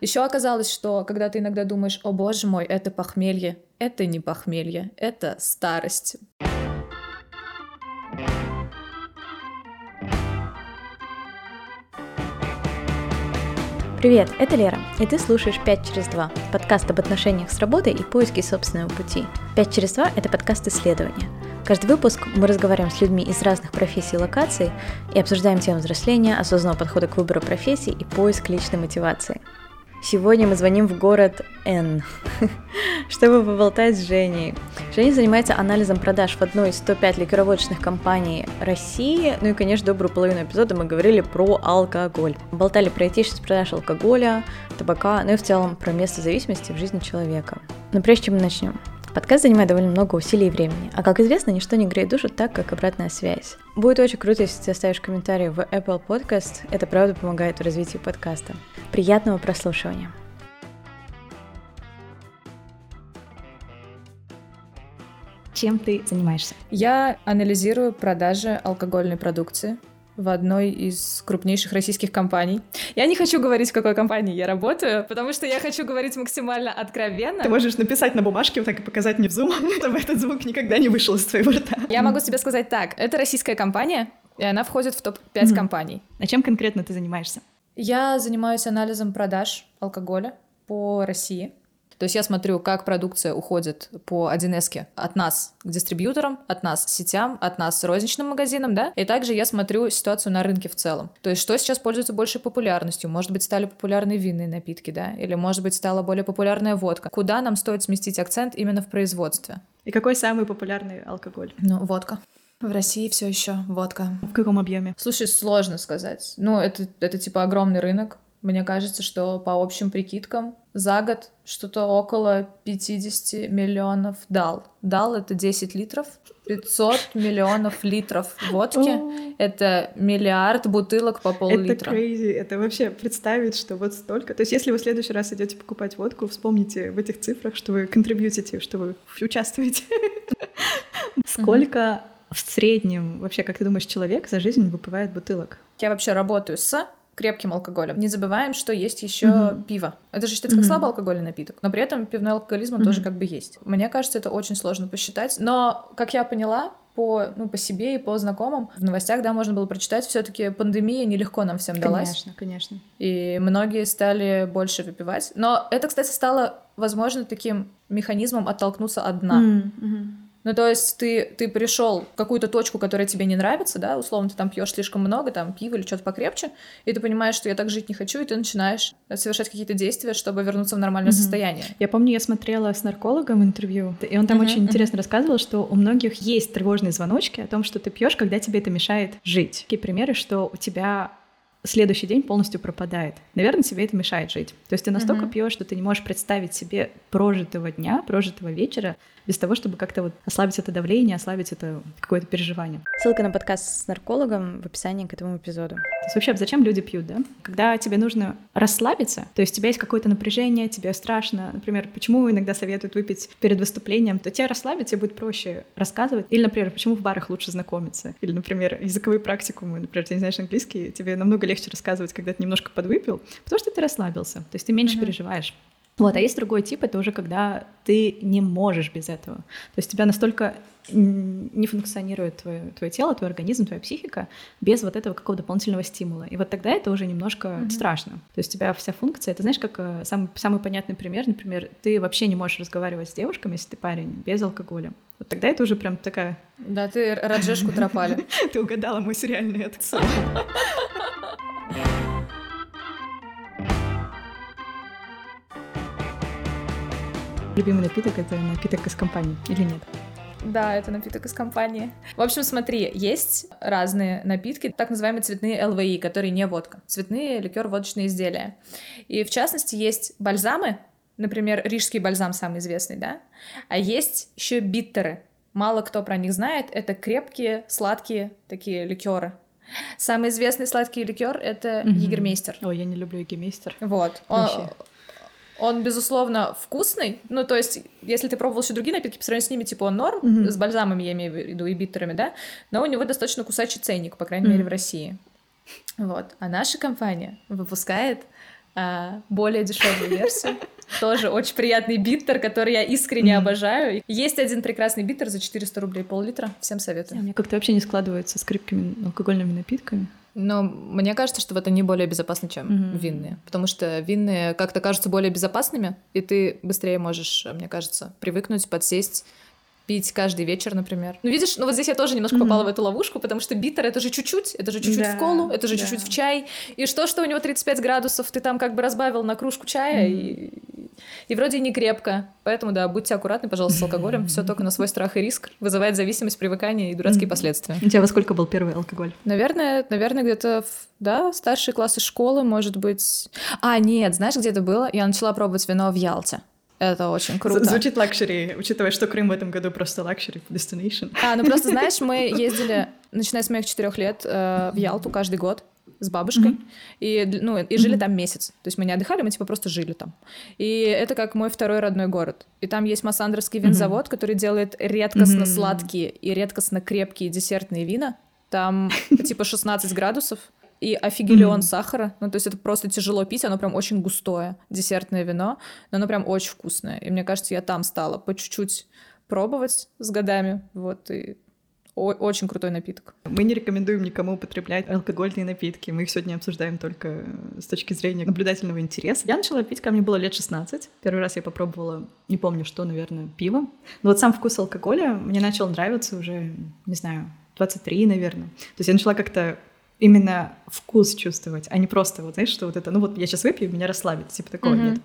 Еще оказалось, что когда ты иногда думаешь, о боже мой, это похмелье, это не похмелье, это старость. Привет, это Лера, и ты слушаешь «5 через 2» – подкаст об отношениях с работой и поиске собственного пути. «5 через 2» – это подкаст исследования. Каждый выпуск мы разговариваем с людьми из разных профессий и локаций и обсуждаем тему взросления, осознанного подхода к выбору профессии и поиск личной мотивации – Сегодня мы звоним в город Н, чтобы поболтать с Женей. Женя занимается анализом продаж в одной из 105 ликероводочных компаний России. Ну и, конечно, добрую половину эпизода мы говорили про алкоголь. Болтали про этичность продаж алкоголя, табака, ну и в целом про место зависимости в жизни человека. Но прежде чем мы начнем, Подкаст занимает довольно много усилий и времени, а как известно, ничто не греет душу так, как обратная связь. Будет очень круто, если ты оставишь комментарий в Apple Podcast, это правда помогает в развитии подкаста. Приятного прослушивания! Чем ты занимаешься? Я анализирую продажи алкогольной продукции в одной из крупнейших российских компаний. Я не хочу говорить, в какой компании я работаю, потому что я хочу говорить максимально откровенно. Ты можешь написать на бумажке, вот так и показать мне в Zoom, чтобы этот звук никогда не вышел из твоего рта. Я могу тебе сказать так. Это российская компания, и она входит в топ-5 mm-hmm. компаний. А чем конкретно ты занимаешься? Я занимаюсь анализом продаж алкоголя по России. То есть я смотрю, как продукция уходит по 1С от нас к дистрибьюторам, от нас сетям, от нас розничным магазинам, да, и также я смотрю ситуацию на рынке в целом. То есть что сейчас пользуется большей популярностью? Может быть, стали популярны винные напитки, да, или может быть, стала более популярная водка. Куда нам стоит сместить акцент именно в производстве? И какой самый популярный алкоголь? Ну, водка. В России все еще водка. В каком объеме? Слушай, сложно сказать. Ну, это, это типа огромный рынок. Мне кажется, что по общим прикидкам за год что-то около 50 миллионов дал. Дал это 10 литров, 500 миллионов литров водки. Это миллиард бутылок по пол-литра. Это crazy. Это вообще представить, что вот столько. То есть если вы в следующий раз идете покупать водку, вспомните в этих цифрах, что вы контрибьютите, что вы участвуете. Сколько в среднем, вообще, как ты думаешь, человек за жизнь выпивает бутылок? Я вообще работаю с крепким алкоголем. Не забываем, что есть еще mm-hmm. пиво. Это же считается как mm-hmm. слабоалкогольный напиток, но при этом пивной алкоголизм mm-hmm. тоже как бы есть. Мне кажется, это очень сложно посчитать. Но, как я поняла, по, ну, по себе и по знакомым. В новостях, да, можно было прочитать, все таки пандемия нелегко нам всем далась. Конечно, конечно. И многие стали больше выпивать. Но это, кстати, стало, возможно, таким механизмом оттолкнуться от дна. Mm-hmm. Ну, то есть ты, ты пришел в какую-то точку, которая тебе не нравится, да, условно, ты там пьешь слишком много, там, пиво или что-то покрепче, и ты понимаешь, что я так жить не хочу, и ты начинаешь совершать какие-то действия, чтобы вернуться в нормальное mm-hmm. состояние. Я помню, я смотрела с наркологом интервью, и он там mm-hmm. очень интересно рассказывал, что у многих есть тревожные звоночки о том, что ты пьешь, когда тебе это мешает жить. Такие примеры, что у тебя следующий день полностью пропадает. Наверное, тебе это мешает жить. То есть ты настолько mm-hmm. пьешь, что ты не можешь представить себе прожитого дня, прожитого вечера без того, чтобы как-то вот ослабить это давление, ослабить это какое-то переживание. Ссылка на подкаст с наркологом в описании к этому эпизоду. То есть вообще, зачем люди пьют, да? Когда тебе нужно расслабиться, то есть у тебя есть какое-то напряжение, тебе страшно, например, почему иногда советуют выпить перед выступлением, то тебе расслабиться тебе будет проще рассказывать. Или, например, почему в барах лучше знакомиться. Или, например, языковые практикумы, например, ты не знаешь английский, тебе намного легче рассказывать, когда ты немножко подвыпил, потому что ты расслабился, то есть ты меньше mm-hmm. переживаешь. Вот, а есть другой тип, это уже когда ты не можешь без этого. То есть у тебя настолько не функционирует твое, твое тело, твой организм, твоя психика без вот этого какого-то дополнительного стимула. И вот тогда это уже немножко mm-hmm. страшно. То есть у тебя вся функция, это знаешь, как э, самый, самый понятный пример, например, ты вообще не можешь разговаривать с девушками, если ты парень, без алкоголя. Вот тогда это уже прям такая... Да, ты Раджешку тропали. Ты угадала мой сериальный отцов. любимый напиток — это напиток из компании или нет? Да, это напиток из компании. В общем, смотри, есть разные напитки, так называемые цветные ЛВИ, которые не водка. Цветные ликер-водочные изделия. И в частности есть бальзамы, например, рижский бальзам самый известный, да? А есть еще биттеры. Мало кто про них знает. Это крепкие, сладкие такие ликеры. Самый известный сладкий ликер это mm-hmm. Егермейстер. Ой, я не люблю Егермейстер. Вот. Он, он, безусловно, вкусный. Ну, то есть, если ты пробовал еще другие напитки, по сравнению с ними, типа, он норм, mm-hmm. с бальзамами, я имею в виду, и биттерами, да, но у него достаточно кусачий ценник, по крайней mm-hmm. мере, в России. Вот. А наша компания выпускает а, более дешевую версию. Тоже очень приятный биттер, который я искренне mm-hmm. обожаю. Есть один прекрасный биттер за 400 рублей пол-литра. Всем советую. Yeah, мне как-то вообще не складывается с крепкими алкогольными напитками. Но мне кажется, что вот они более безопасны, чем mm-hmm. винные. Потому что винные как-то кажутся более безопасными, и ты быстрее можешь, мне кажется, привыкнуть, подсесть пить каждый вечер, например. Ну, видишь, ну вот здесь я тоже немножко mm-hmm. попала в эту ловушку, потому что биттер — это же чуть-чуть, это же чуть-чуть да, в колу, это же да. чуть-чуть в чай. И что, что у него 35 градусов, ты там как бы разбавил на кружку чая, mm-hmm. и, и вроде не крепко. Поэтому, да, будьте аккуратны, пожалуйста, с алкоголем. Все только на свой страх и риск. Вызывает зависимость, привыкание и дурацкие mm-hmm. последствия. У тебя во сколько был первый алкоголь? Наверное, наверное, где-то в да, старшие классы школы, может быть. А, нет, знаешь, где это было? Я начала пробовать вино в Ялте. Это очень круто. Звучит luxury, учитывая, что Крым в этом году просто luxury destination. А, ну просто знаешь, мы ездили, начиная с моих четырех лет, э, в Ялту каждый год с бабушкой, mm-hmm. и, ну, и жили mm-hmm. там месяц. То есть мы не отдыхали, мы типа просто жили там. И это как мой второй родной город. И там есть Массандровский винзавод, mm-hmm. который делает редкостно mm-hmm. сладкие и редкостно крепкие десертные вина. Там типа 16 градусов, и офигелион mm-hmm. сахара. Ну, то есть это просто тяжело пить, оно прям очень густое, десертное вино, но оно прям очень вкусное. И мне кажется, я там стала по чуть-чуть пробовать с годами, вот, и очень крутой напиток. Мы не рекомендуем никому употреблять алкогольные напитки. Мы их сегодня обсуждаем только с точки зрения наблюдательного интереса. Я начала пить, когда мне было лет 16. Первый раз я попробовала, не помню что, наверное, пиво. Но вот сам вкус алкоголя мне начал нравиться уже, не знаю, 23, наверное. То есть я начала как-то именно вкус чувствовать, а не просто вот, знаешь, что вот это, ну вот я сейчас выпью, меня расслабит, типа такого mm-hmm. нет.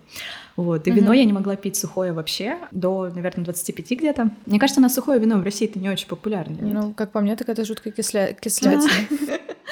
Вот, и mm-hmm. вино я не могла пить сухое вообще до, наверное, 25 где-то. Мне кажется, на сухое вино в России это не очень популярно. Нет? Ну, как по мне, так это жуткая кисля... кислятина.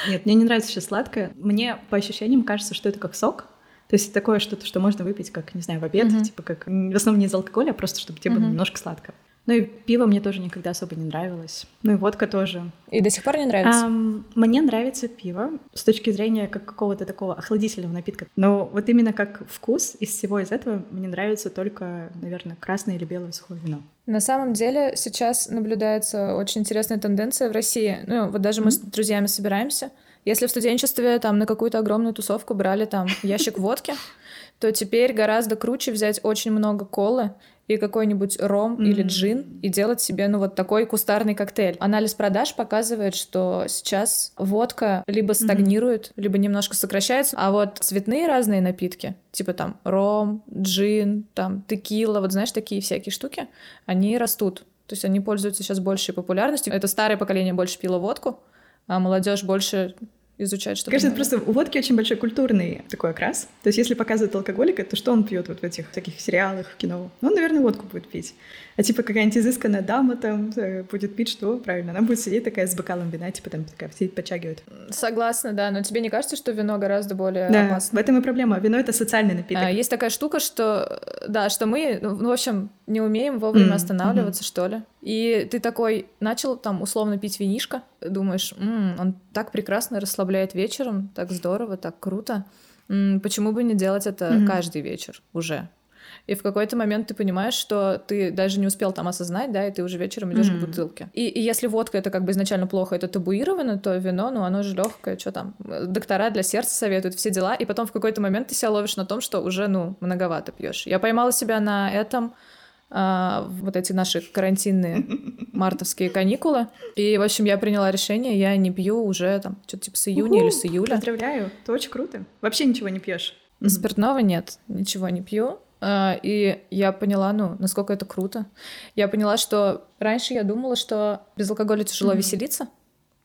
Нет, мне не нравится сейчас сладкое. Мне по ощущениям кажется, что это как сок, то есть такое что-то, что можно выпить, как, не знаю, в обед, mm-hmm. типа как в основном не из алкоголя, а просто чтобы тебе mm-hmm. было немножко сладко. Ну и пиво мне тоже никогда особо не нравилось. Ну и водка тоже. И до сих пор не нравится? Um, мне нравится пиво с точки зрения как какого-то такого охладительного напитка. Но вот именно как вкус из всего из этого мне нравится только, наверное, красное или белое сухое вино. На самом деле сейчас наблюдается очень интересная тенденция в России. Ну вот даже mm-hmm. мы с друзьями собираемся. Если в студенчестве там на какую-то огромную тусовку брали там ящик водки, то теперь гораздо круче взять очень много колы и какой-нибудь ром mm-hmm. или джин и делать себе, ну, вот такой кустарный коктейль. Анализ продаж показывает, что сейчас водка либо стагнирует, mm-hmm. либо немножко сокращается, а вот цветные разные напитки, типа там ром, джин, там текила, вот знаешь, такие всякие штуки, они растут. То есть они пользуются сейчас большей популярностью. Это старое поколение больше пило водку, а молодежь больше изучать что-то. Кажется, просто у водки очень большой культурный такой окрас. То есть, если показывают алкоголика, то что он пьет вот в этих таких сериалах, в кино? Ну, он, наверное, водку будет пить. А типа какая-нибудь изысканная дама там э, будет пить что? Правильно, она будет сидеть такая с бокалом вина, типа там такая сидеть, подчагивает. Согласна, да, но тебе не кажется, что вино гораздо более да, опасно? в этом и проблема. Вино — это социальный напиток. А, есть такая штука, что, да, что мы, ну, в общем, не умеем вовремя mm-hmm. останавливаться, mm-hmm. что ли. И ты такой начал там условно пить винишко, думаешь, м-м, он так прекрасно расслабляет вечером, так здорово, так круто. М-м, почему бы не делать это mm-hmm. каждый вечер уже? И в какой-то момент ты понимаешь, что ты даже не успел там осознать, да, и ты уже вечером идешь mm-hmm. к бутылке. И, и если водка это как бы изначально плохо, это табуировано, то вино, ну, оно же легкое, что там, доктора для сердца советуют, все дела. И потом в какой-то момент ты себя ловишь на том, что уже, ну, многовато пьешь. Я поймала себя на этом а, вот эти наши карантинные мартовские каникулы. И, в общем, я приняла решение, я не пью уже там что-то типа с июня или с июля. Поздравляю, это очень круто. Вообще ничего не пьешь? Спиртного нет, ничего не пью. А, и я поняла, ну, насколько это круто. Я поняла, что раньше я думала, что без алкоголя тяжело mm-hmm. веселиться,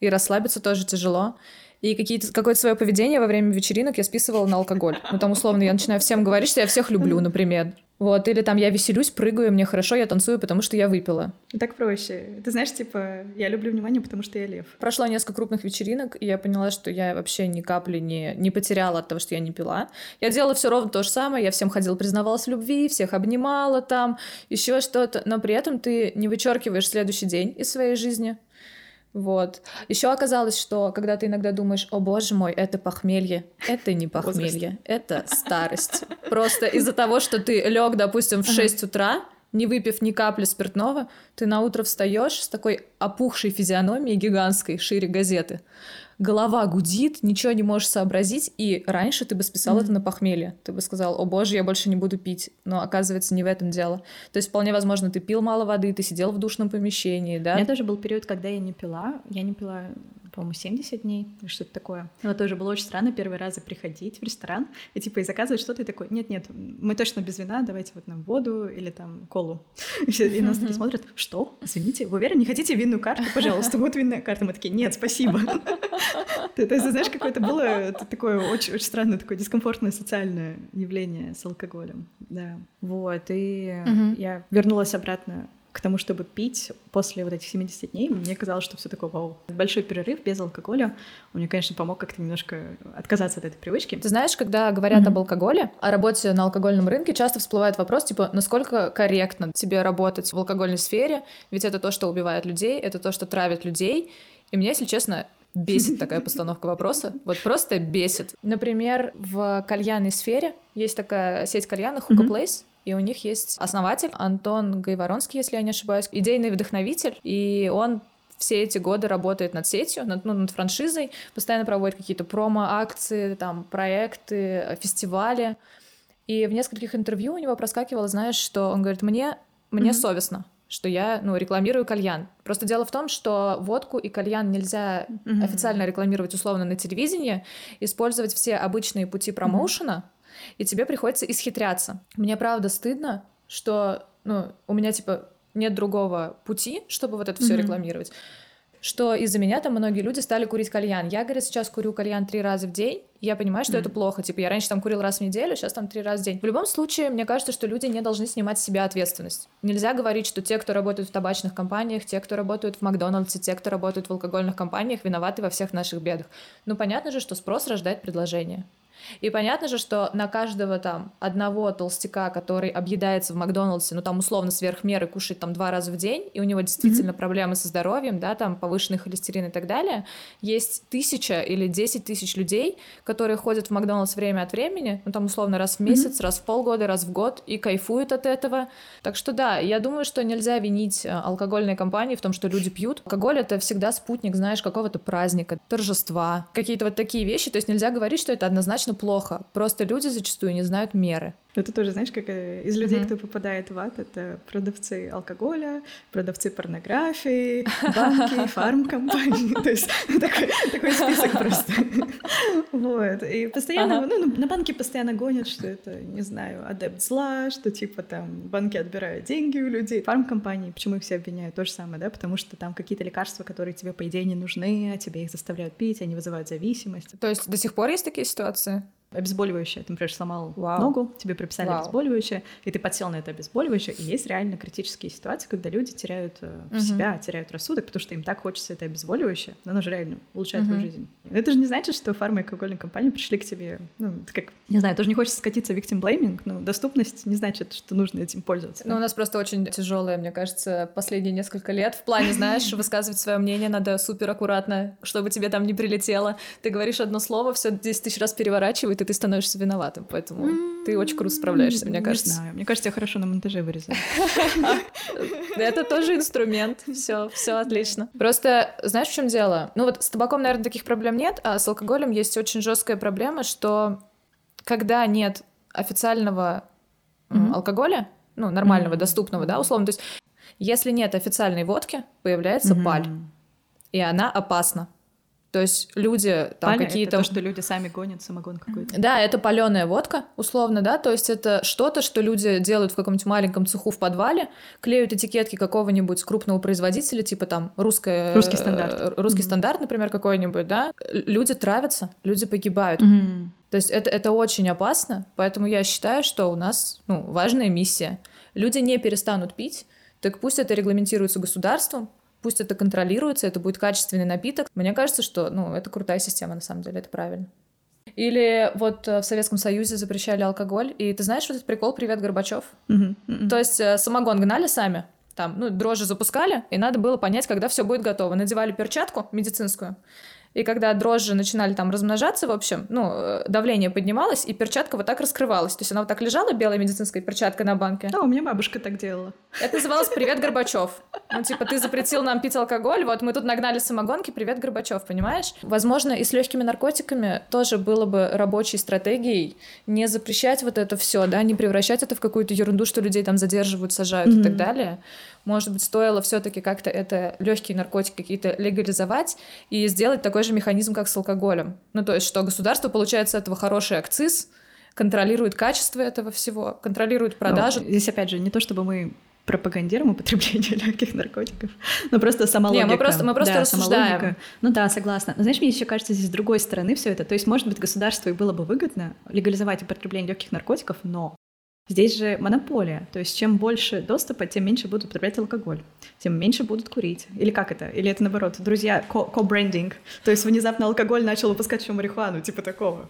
и расслабиться тоже тяжело. И какие-то, какое-то свое поведение во время вечеринок я списывала на алкоголь. Ну, там, условно, я начинаю всем говорить, что я всех люблю, например. Вот, или там я веселюсь, прыгаю, мне хорошо, я танцую, потому что я выпила. Так проще. Ты знаешь, типа, я люблю внимание, потому что я лев. Прошло несколько крупных вечеринок, и я поняла, что я вообще ни капли не, не потеряла от того, что я не пила. Я делала все ровно то же самое, я всем ходила, признавалась в любви, всех обнимала там, еще что-то, но при этом ты не вычеркиваешь следующий день из своей жизни, вот. Еще оказалось, что когда ты иногда думаешь, о боже мой, это похмелье, это не похмелье, это старость. Просто из-за того, что ты лег, допустим, в 6 утра, не выпив ни капли спиртного, ты на утро встаешь с такой опухшей физиономией гигантской, шире газеты, голова гудит, ничего не можешь сообразить, и раньше ты бы списал mm-hmm. это на похмелье. Ты бы сказал, о боже, я больше не буду пить. Но оказывается, не в этом дело. То есть вполне возможно, ты пил мало воды, ты сидел в душном помещении, да? У меня тоже был период, когда я не пила. Я не пила по-моему, 70 дней что-то такое. Но тоже было очень странно первый раз приходить в ресторан и типа и заказывать что-то и такой, нет-нет, мы точно без вина, давайте вот нам воду или там колу. И нас такие смотрят, что? Извините, вы уверены, не хотите винную карту? Пожалуйста, вот винная карта. Мы такие, нет, спасибо. То есть, знаешь, какое-то было такое очень, очень странное, такое дискомфортное социальное явление с алкоголем. Да. Вот, и я вернулась обратно к тому, чтобы пить после вот этих 70 дней, мне казалось, что все такое вау. Большой перерыв без алкоголя, он мне, конечно, помог как-то немножко отказаться от этой привычки. Ты знаешь, когда говорят mm-hmm. об алкоголе, о работе на алкогольном рынке, часто всплывает вопрос, типа, насколько корректно тебе работать в алкогольной сфере, ведь это то, что убивает людей, это то, что травит людей, и мне, если честно, бесит такая постановка вопроса. Вот просто бесит. Например, в кальянной сфере есть такая сеть кальянных Hookah Place, и у них есть основатель Антон Гайворонский, если я не ошибаюсь, идейный вдохновитель, и он все эти годы работает над сетью, над, ну, над франшизой, постоянно проводит какие-то промо-акции, там, проекты, фестивали. И в нескольких интервью у него проскакивало, знаешь, что он говорит, мне, мне mm-hmm. совестно, что я, ну, рекламирую кальян. Просто дело в том, что водку и кальян нельзя mm-hmm. официально рекламировать условно на телевидении, использовать все обычные пути промоушена, mm-hmm и тебе приходится исхитряться. Мне правда стыдно, что ну, у меня типа нет другого пути, чтобы вот это все mm-hmm. рекламировать что из-за меня там многие люди стали курить кальян. Я, говорит, сейчас курю кальян три раза в день, я понимаю, что mm. это плохо. Типа, я раньше там курил раз в неделю, сейчас там три раза в день. В любом случае, мне кажется, что люди не должны снимать с себя ответственность. Нельзя говорить, что те, кто работают в табачных компаниях, те, кто работают в Макдональдсе, те, кто работают в алкогольных компаниях, виноваты во всех наших бедах. Ну, понятно же, что спрос рождает предложение. И понятно же, что на каждого там одного толстяка, который объедается в Макдональдсе, ну там условно сверх меры кушает там два раза в день, и у него действительно mm-hmm. проблемы со здоровьем, да, там повышенный холестерин и так далее, есть тысяча или десять тысяч людей, которые ходят в Макдональдс время от времени, ну там условно раз в месяц, mm-hmm. раз в полгода, раз в год, и кайфуют от этого. Так что да, я думаю, что нельзя винить э, алкогольные компании в том, что люди пьют. Алкоголь — это всегда спутник, знаешь, какого-то праздника, торжества, какие-то вот такие вещи, то есть нельзя говорить, что это однозначно плохо. Просто люди зачастую не знают меры. Это тоже, знаешь, как э, из людей, mm-hmm. кто попадает в ад, это продавцы алкоголя, продавцы порнографии, банки, фармкомпании. То есть такой список просто. Вот. И постоянно, ну, на банки постоянно гонят, что это, не знаю, адепт зла, что типа там банки отбирают деньги у людей. Фармкомпании, почему их все обвиняют? То же самое, да? Потому что там какие-то лекарства, которые тебе, по идее, не нужны, а тебе их заставляют пить, они вызывают зависимость. То есть до сих пор есть такие ситуации? Обезболивающее. Ты, например, сломал Вау. ногу, тебе прописали Вау. обезболивающее, и ты подсел на это обезболивающее. И есть реально критические ситуации, когда люди теряют угу. себя, теряют рассудок, потому что им так хочется это обезболивающее, но оно же реально улучшает угу. твою жизнь. Это же не значит, что фармакоголевые компании пришли к тебе, ну, как, не знаю, тоже не хочется скатиться в victim blaming, но доступность не значит, что нужно этим пользоваться. Ну, у нас просто очень тяжелое, мне кажется, последние несколько лет в плане, знаешь, высказывать свое мнение надо супер аккуратно, чтобы тебе там не прилетело. Ты говоришь одно слово, все 10 тысяч раз переворачивает, и ты становишься виноват виноватым, поэтому mm-hmm. ты очень круто справляешься, мне кажется. Не знаю, мне кажется, я хорошо на монтаже вырезаю. Это тоже инструмент, все, все отлично. Просто знаешь, в чем дело? Ну вот с табаком, наверное, таких проблем нет, а с алкоголем есть очень жесткая проблема, что когда нет официального алкоголя, ну, нормального, доступного, да, условно, то есть если нет официальной водки, появляется паль, и она опасна. То есть люди там какие-то... То, что люди сами гонят самогон какой-то. Да, это паленая водка, условно, да, то есть это что-то, что люди делают в каком-нибудь маленьком цеху в подвале, клеют этикетки какого-нибудь крупного производителя, типа там русская... Русский стандарт. Э, русский mm-hmm. стандарт, например, какой-нибудь, да. Люди травятся, люди погибают. Mm-hmm. То есть это, это очень опасно, поэтому я считаю, что у нас ну, важная миссия. Люди не перестанут пить, так пусть это регламентируется государством, пусть это контролируется, это будет качественный напиток. Мне кажется, что, ну, это крутая система, на самом деле, это правильно. Или вот э, в Советском Союзе запрещали алкоголь, и ты знаешь вот этот прикол «Привет, Горбачев»? Mm-hmm. Mm-hmm. То есть э, самогон гнали сами, там, ну, дрожжи запускали, и надо было понять, когда все будет готово. Надевали перчатку медицинскую, и когда дрожжи начинали там размножаться, в общем, ну, э, давление поднималось, и перчатка вот так раскрывалась. То есть она вот так лежала, белая медицинская перчатка на банке. А, у меня бабушка так делала. Это называлось «Привет, Горбачев». Ну, типа, ты запретил нам пить алкоголь, вот мы тут нагнали самогонки, привет, Горбачев, понимаешь? Возможно, и с легкими наркотиками тоже было бы рабочей стратегией не запрещать вот это все, да, не превращать это в какую-то ерунду, что людей там задерживают, сажают mm-hmm. и так далее. Может быть, стоило все-таки как-то это легкие наркотики какие-то легализовать и сделать такой же механизм, как с алкоголем. Ну, то есть, что государство получает с этого хороший акциз, контролирует качество этого всего, контролирует продажу. Ну, здесь, опять же, не то чтобы мы пропагандируем употребление легких наркотиков, но просто сама логика. Не, мы просто, мы просто да, рассуждаем. Ну да, согласна. Но знаешь, мне еще кажется, здесь с другой стороны все это. То есть, может быть, государству и было бы выгодно легализовать употребление легких наркотиков, но Здесь же монополия, то есть чем больше доступа, тем меньше будут употреблять алкоголь, тем меньше будут курить. Или как это? Или это наоборот? Друзья, ко-брендинг. То есть внезапно алкоголь начал выпускать еще марихуану, типа такого.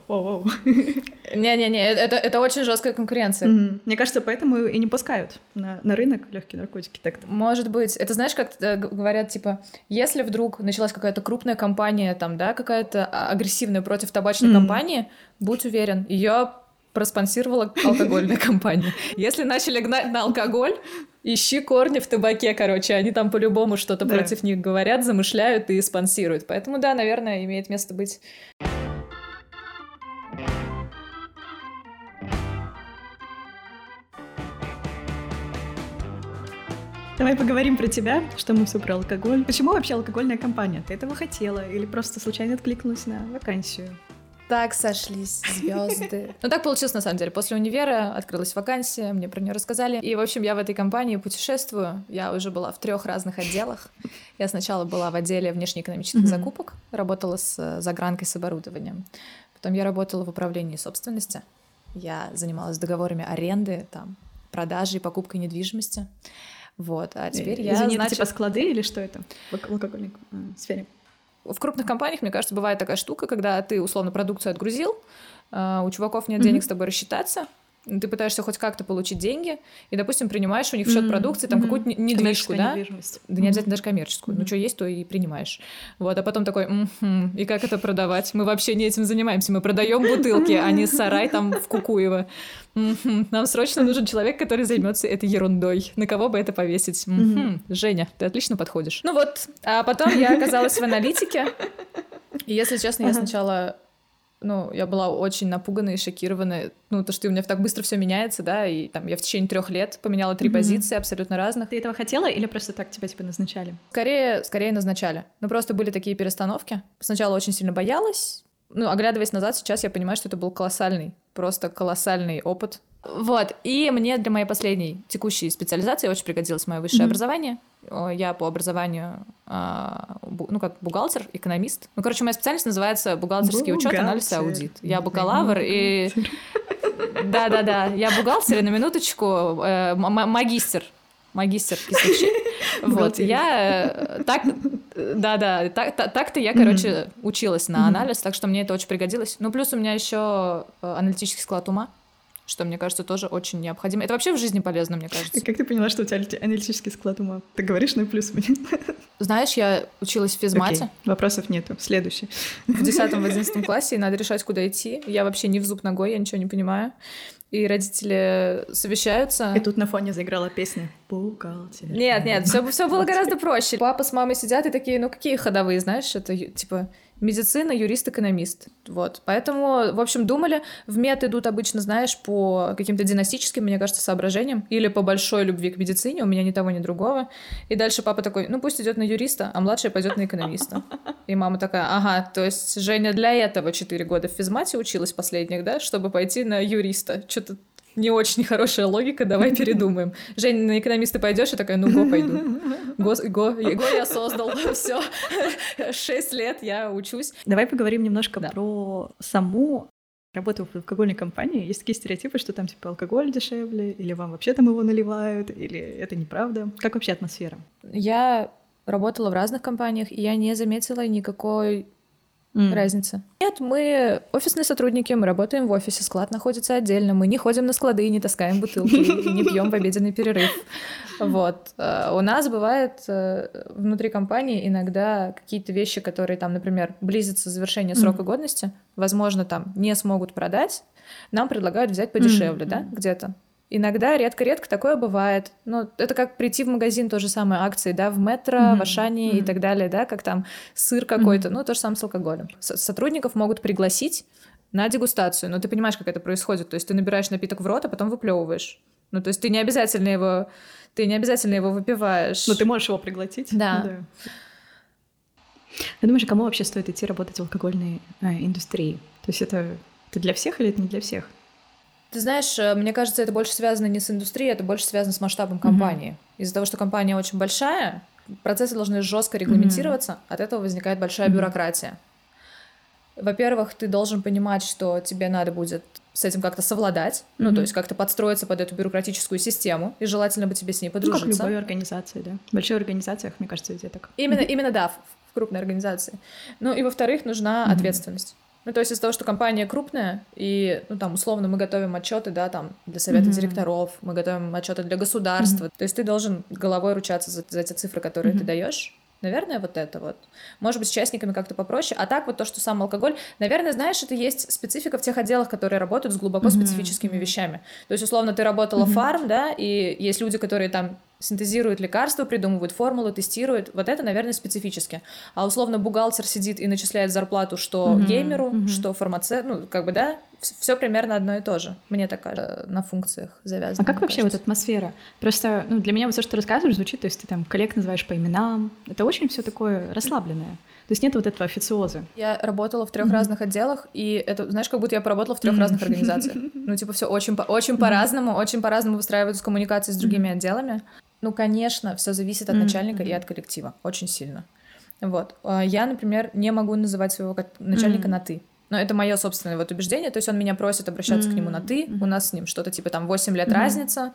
Не-не-не, это, это очень жесткая конкуренция. Mm-hmm. Мне кажется, поэтому и не пускают на, на рынок легкие наркотики так-то. Может быть. Это знаешь, как говорят, типа, если вдруг началась какая-то крупная компания, там, да, какая-то агрессивная против табачной mm-hmm. компании, будь уверен, ее проспонсировала алкогольная компания. Если начали гнать на алкоголь, ищи корни в табаке, короче. Они там по-любому что-то да. против них говорят, замышляют и спонсируют. Поэтому, да, наверное, имеет место быть. Давай поговорим про тебя, что мы все про алкоголь. Почему вообще алкогольная компания? Ты этого хотела или просто случайно откликнулась на вакансию? Так сошлись звезды. Ну, так получилось, на самом деле. После универа открылась вакансия, мне про нее рассказали. И, в общем, я в этой компании путешествую. Я уже была в трех разных отделах. Я сначала была в отделе внешнеэкономических mm-hmm. закупок, работала с э, загранкой, с оборудованием. Потом я работала в управлении собственности. Я занималась договорами аренды, там, продажей, покупкой недвижимости. Вот, а теперь я, Извини, значит... типа склады или что это в алкогольной э, сфере? В крупных компаниях, мне кажется, бывает такая штука, когда ты условно продукцию отгрузил, а, у чуваков нет денег mm-hmm. с тобой рассчитаться, ты пытаешься хоть как-то получить деньги, и, допустим, принимаешь у них в счет продукции там mm-hmm. какую-то недвижку, да? Да не обязательно даже коммерческую. Mm-hmm. Ну, что есть, то и принимаешь. Вот, а потом такой, м-м, и как это продавать? Мы вообще не этим занимаемся, мы продаем бутылки, а не сарай там в Кукуево. Нам срочно нужен человек, который займется этой ерундой. На кого бы это повесить? М-м, Женя, ты отлично подходишь. Ну вот, а потом я оказалась в аналитике. И, если честно, я сначала ну, я была очень напугана и шокирована. Ну, то, что у меня так быстро все меняется, да, и там я в течение трех лет поменяла три mm-hmm. позиции абсолютно разных. Ты этого хотела или просто так тебя типа назначали? Скорее, скорее назначали. Ну, просто были такие перестановки. Сначала очень сильно боялась. Ну, оглядываясь назад, сейчас я понимаю, что это был колоссальный, просто колоссальный опыт. Вот, и мне для моей последней текущей специализации очень пригодилось мое высшее mm-hmm. образование. Я по образованию, а, ну, как бухгалтер, экономист. Ну, короче, моя специальность называется бухгалтерский учет, анализ аудит. Я бакалавр и... Да-да-да, я бухгалтер, и на минуточку э, магистр магистр кислочи. Вот, я э, так, да-да, так-то я, короче, училась на анализ, так что мне это очень пригодилось. Ну, плюс у меня еще э, аналитический склад ума что, мне кажется, тоже очень необходимо. Это вообще в жизни полезно, мне кажется. Как ты поняла, что у тебя аналитический склад ума? Ты говоришь, ну и плюс мне. Знаешь, я училась в физмате. Okay. Вопросов нету. Следующий. В 10-11 классе, и надо решать, куда идти. Я вообще не в зуб ногой, я ничего не понимаю. И родители совещаются. И тут на фоне заиграла песня «Бухгалтер». Нет, нет, все, все было гораздо проще. Папа с мамой сидят и такие, ну какие ходовые, знаешь, это типа медицина, юрист, экономист. Вот. Поэтому, в общем, думали, в мед идут обычно, знаешь, по каким-то династическим, мне кажется, соображениям, или по большой любви к медицине, у меня ни того, ни другого. И дальше папа такой, ну пусть идет на юриста, а младшая пойдет на экономиста. И мама такая, ага, то есть Женя для этого 4 года в физмате училась последних, да, чтобы пойти на юриста. Что-то не очень хорошая логика, давай передумаем. Женя, на экономиста пойдешь? И такая, ну, го пойду. Го, го, го я создал, все. Шесть лет я учусь. Давай поговорим немножко да. про саму работу в алкогольной компании. Есть такие стереотипы, что там типа алкоголь дешевле, или вам вообще там его наливают, или это неправда. Как вообще атмосфера? Я работала в разных компаниях, и я не заметила никакой mm. разница. Нет, мы офисные сотрудники, мы работаем в офисе, склад находится отдельно, мы не ходим на склады, не таскаем бутылки, не пьем в обеденный перерыв. Вот. Э, у нас бывает э, внутри компании иногда какие-то вещи, которые там, например, близятся завершение срока годности, возможно, там не смогут продать, нам предлагают взять подешевле, да, где-то. Иногда, редко-редко такое бывает. Ну, это как прийти в магазин, то же самое акции, да, в метро, mm-hmm. в Ашане mm-hmm. и так далее, да, как там сыр какой-то, mm-hmm. ну, то же самое с алкоголем. С- сотрудников могут пригласить на дегустацию, но ты понимаешь, как это происходит. То есть ты набираешь напиток в рот, а потом выплевываешь. Ну, то есть ты не обязательно его, ты не обязательно его выпиваешь. Но ты можешь его приглотить. Да. да. Ты думаешь, кому вообще стоит идти работать в алкогольной э, индустрии? То есть это, это для всех или это не для всех? Ты знаешь, э, мне кажется, это больше связано не с индустрией, это больше связано с масштабом компании. Mm-hmm. Из-за того, что компания очень большая, процессы должны жестко регламентироваться, mm-hmm. от этого возникает большая mm-hmm. бюрократия. Во-первых, ты должен понимать, что тебе надо будет с этим как-то совладать, mm-hmm. ну, то есть как-то подстроиться под эту бюрократическую систему, и желательно бы тебе с ней подружиться. Ну, как любой организации, да. В больших организациях, мне кажется, везде так. Именно, именно да, в, в крупной организации. Ну, и во-вторых, нужна mm-hmm. ответственность. Ну, то есть из-за того, что компания крупная, и, ну, там, условно, мы готовим отчеты, да, там, для совета mm-hmm. директоров, мы готовим отчеты для государства. Mm-hmm. То есть ты должен головой ручаться за, за эти цифры, которые mm-hmm. ты даешь. Наверное, вот это вот. Может быть, с частниками как-то попроще. А так вот то, что сам алкоголь, наверное, знаешь, это есть специфика в тех отделах, которые работают с глубоко mm-hmm. специфическими вещами. То есть, условно, ты работала mm-hmm. фарм, да, и есть люди, которые там синтезируют лекарства, придумывают формулы, тестируют. Вот это, наверное, специфически. А условно бухгалтер сидит и начисляет зарплату что mm-hmm. геймеру, mm-hmm. что фармацевту, ну, как бы, да, все примерно одно и то же. Мне так кажется, на функциях завязано. А как вообще кажется. вот атмосфера? Просто, ну, для меня вот все, что ты рассказываешь, звучит, то есть ты там коллег называешь по именам. Это очень все такое расслабленное. То есть нет вот этого официоза. Я работала в трех mm-hmm. разных отделах, и это, знаешь, как будто я поработала в трех mm-hmm. разных организациях. Ну, типа, все очень, очень mm-hmm. по-разному, очень по-разному выстраиваются коммуникации с другими mm-hmm. отделами. Ну, конечно, все зависит от mm-hmm. начальника и от коллектива. Очень сильно. Вот. А я, например, не могу называть своего начальника mm-hmm. на ты. Но это мое собственное вот убеждение. То есть он меня просит обращаться mm-hmm. к нему на ты. Mm-hmm. У нас с ним что-то типа там 8 лет mm-hmm. разница.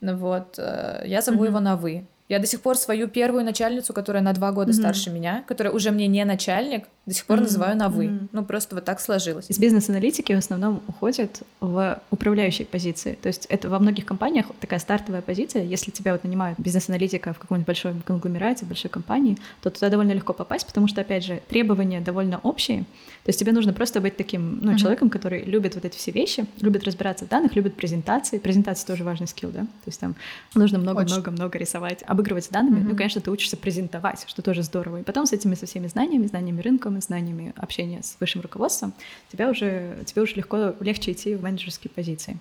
Вот. Э, я зову mm-hmm. его на вы. Я до сих пор свою первую начальницу, которая на два года mm-hmm. старше меня, которая уже мне не начальник, до сих пор mm-hmm. называю на вы. Mm-hmm. Ну, просто вот так сложилось. Из бизнес-аналитики в основном уходят в управляющие позиции. То есть это во многих компаниях такая стартовая позиция. Если тебя вот нанимают бизнес-аналитика в каком-нибудь большом конгломерате, большой компании, то туда довольно легко попасть, потому что, опять же, требования довольно общие. То есть тебе нужно просто быть таким ну, mm-hmm. человеком, который любит вот эти все вещи, любит разбираться в данных, любит презентации. Презентация тоже важный скилл, да? То есть там нужно много-много-много рисовать, обыгрывать данными. Mm-hmm. Ну, конечно, ты учишься презентовать, что тоже здорово. И потом с этими со всеми знаниями, знаниями рынка, знаниями общения с высшим руководством, тебя уже, тебе уже легко, легче идти в менеджерские позиции.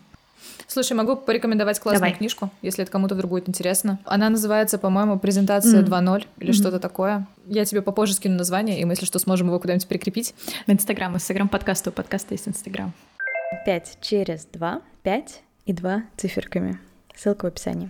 Слушай, могу порекомендовать классную Давай. книжку, если это кому-то вдруг будет интересно. Она называется, по-моему, «Презентация mm. 2.0» или mm-hmm. что-то такое. Я тебе попозже скину название, и мы, если что, сможем его куда-нибудь прикрепить. В Инстаграм, Инстаграм подкаста, у подкаста есть Инстаграм. Пять через два, пять и два циферками. Ссылка в описании.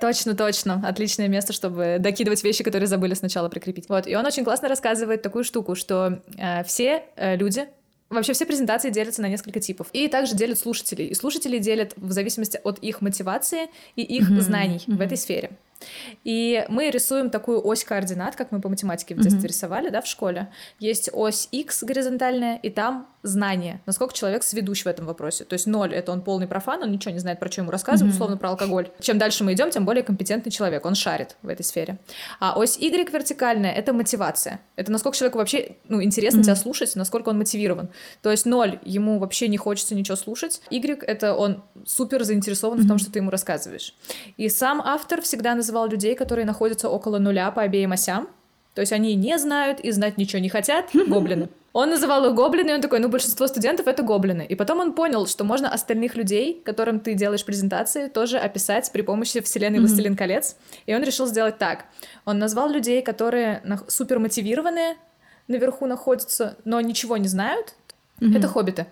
Точно, точно. Отличное место, чтобы докидывать вещи, которые забыли сначала прикрепить. Вот. И он очень классно рассказывает такую штуку, что э, все э, люди Вообще все презентации делятся на несколько типов. И также делят слушателей. И слушатели делят в зависимости от их мотивации и их mm-hmm. знаний mm-hmm. в этой сфере. И мы рисуем такую ось координат, как мы по математике в детстве mm-hmm. рисовали, да, в школе. Есть ось x горизонтальная, и там знание, насколько человек сведущ в этом вопросе. То есть ноль — это он полный профан, он ничего не знает, про что ему рассказывают, mm-hmm. условно, про алкоголь. Чем дальше мы идем, тем более компетентный человек, он шарит в этой сфере. А ось y вертикальная — это мотивация. Это насколько человеку вообще, ну, интересно mm-hmm. тебя слушать, насколько он мотивирован. То есть ноль, ему вообще не хочется ничего слушать. Y — это он супер заинтересован mm-hmm. в том, что ты ему рассказываешь. И сам автор всегда называл людей, которые находятся около нуля по обеим осям. То есть они не знают и знать ничего не хотят, гоблины. Он называл их гоблины, и он такой, ну, большинство студентов — это гоблины. И потом он понял, что можно остальных людей, которым ты делаешь презентации, тоже описать при помощи вселенной «Властелин mm-hmm. колец». И он решил сделать так. Он назвал людей, которые супер мотивированные, наверху находятся, но ничего не знают. Mm-hmm. Это хоббиты.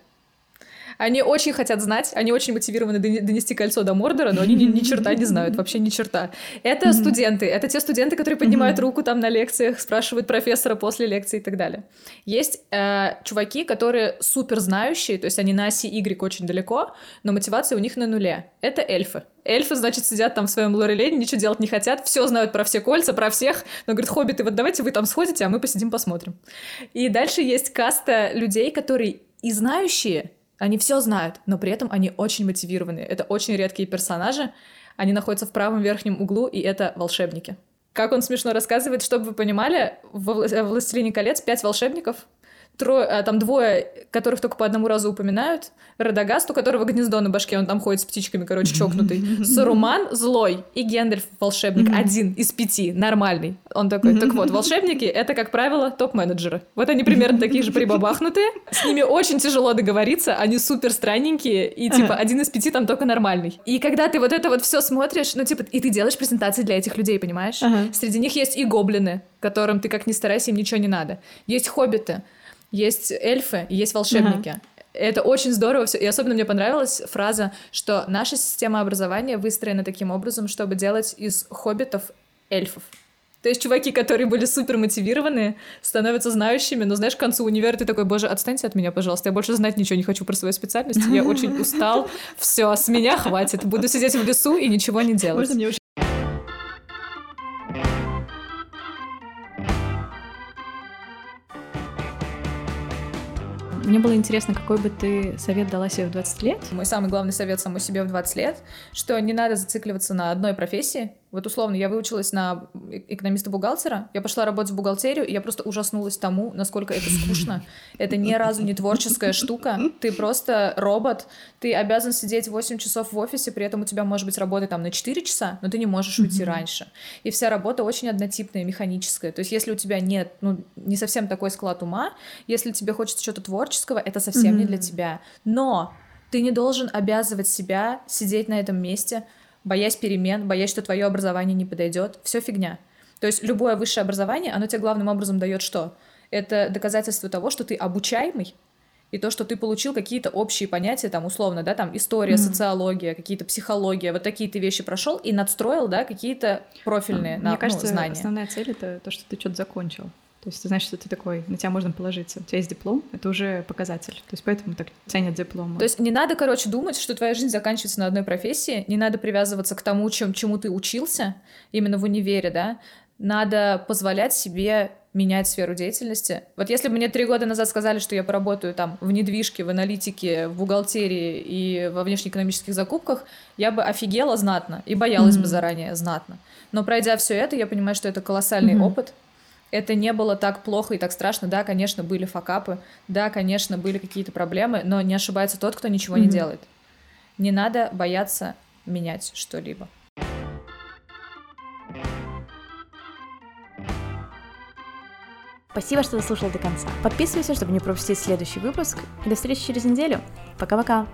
Они очень хотят знать, они очень мотивированы донести кольцо до Мордора, но они ни, ни черта не знают, вообще ни черта. Это mm-hmm. студенты, это те студенты, которые поднимают mm-hmm. руку там на лекциях, спрашивают профессора после лекции и так далее. Есть э, чуваки, которые супер знающие, то есть они на оси Y очень далеко, но мотивация у них на нуле. Это эльфы. Эльфы, значит, сидят там в своем Лорелене, ничего делать не хотят, все знают про все кольца, про всех, но говорят, хоббиты, вот давайте вы там сходите, а мы посидим, посмотрим. И дальше есть каста людей, которые и знающие, они все знают, но при этом они очень мотивированы. Это очень редкие персонажи. Они находятся в правом верхнем углу, и это волшебники. Как он смешно рассказывает, чтобы вы понимали, в «Властелине колец» пять волшебников, трое, а, там двое, которых только по одному разу упоминают. Радагаст, у которого гнездо на башке, он там ходит с птичками, короче, чокнутый. Саруман злой и Гендальф волшебник. Один из пяти, нормальный. Он такой, так вот, волшебники — это, как правило, топ-менеджеры. Вот они примерно такие же прибабахнутые. С ними очень тяжело договориться, они супер странненькие, и, типа, один из пяти там только нормальный. И когда ты вот это вот все смотришь, ну, типа, и ты делаешь презентации для этих людей, понимаешь? Среди них есть и гоблины, которым ты как ни старайся, им ничего не надо. Есть хоббиты, есть эльфы, есть волшебники. Uh-huh. Это очень здорово все. И особенно мне понравилась фраза, что наша система образования выстроена таким образом, чтобы делать из хоббитов эльфов. То есть чуваки, которые были супер мотивированы, становятся знающими, но знаешь, к концу универа ты такой, боже, отстаньте от меня, пожалуйста, я больше знать ничего не хочу про свою специальность, я очень устал, все, с меня хватит, буду сидеть в лесу и ничего не делать. Можно мне Мне было интересно, какой бы ты совет дала себе в 20 лет? Мой самый главный совет самому себе в 20 лет, что не надо зацикливаться на одной профессии, вот условно, я выучилась на экономиста-бухгалтера, я пошла работать в бухгалтерию, и я просто ужаснулась тому, насколько это скучно. Это ни разу не творческая штука. Ты просто робот, ты обязан сидеть 8 часов в офисе, при этом у тебя может быть работа там на 4 часа, но ты не можешь уйти раньше. И вся работа очень однотипная, механическая. То есть если у тебя нет, ну, не совсем такой склад ума, если тебе хочется чего-то творческого, это совсем не для тебя. Но ты не должен обязывать себя сидеть на этом месте, боясь перемен, боясь, что твое образование не подойдет, все фигня. То есть любое высшее образование, оно тебе главным образом дает что? Это доказательство того, что ты обучаемый, и то, что ты получил какие-то общие понятия, там, условно, да, там, история, mm-hmm. социология, какие-то психология, вот такие ты вещи прошел и надстроил, да, какие-то профильные Мне на, кажется, ну, знания. основная цель — это то, что ты что-то закончил. То есть ты знаешь, что ты такой, на тебя можно положиться. У тебя есть диплом, это уже показатель. То есть поэтому так ценят диплом. То есть не надо, короче, думать, что твоя жизнь заканчивается на одной профессии, не надо привязываться к тому, чем, чему ты учился, именно в универе, да. Надо позволять себе менять сферу деятельности. Вот если бы мне три года назад сказали, что я поработаю там в недвижке, в аналитике, в бухгалтерии и во внешнеэкономических закупках, я бы офигела знатно и боялась mm-hmm. бы заранее знатно. Но пройдя все это, я понимаю, что это колоссальный mm-hmm. опыт, это не было так плохо и так страшно. Да, конечно, были факапы, да, конечно, были какие-то проблемы, но не ошибается тот, кто ничего mm-hmm. не делает. Не надо бояться менять что-либо. Спасибо, что дослушал до конца. Подписывайся, чтобы не пропустить следующий выпуск. И до встречи через неделю. Пока-пока.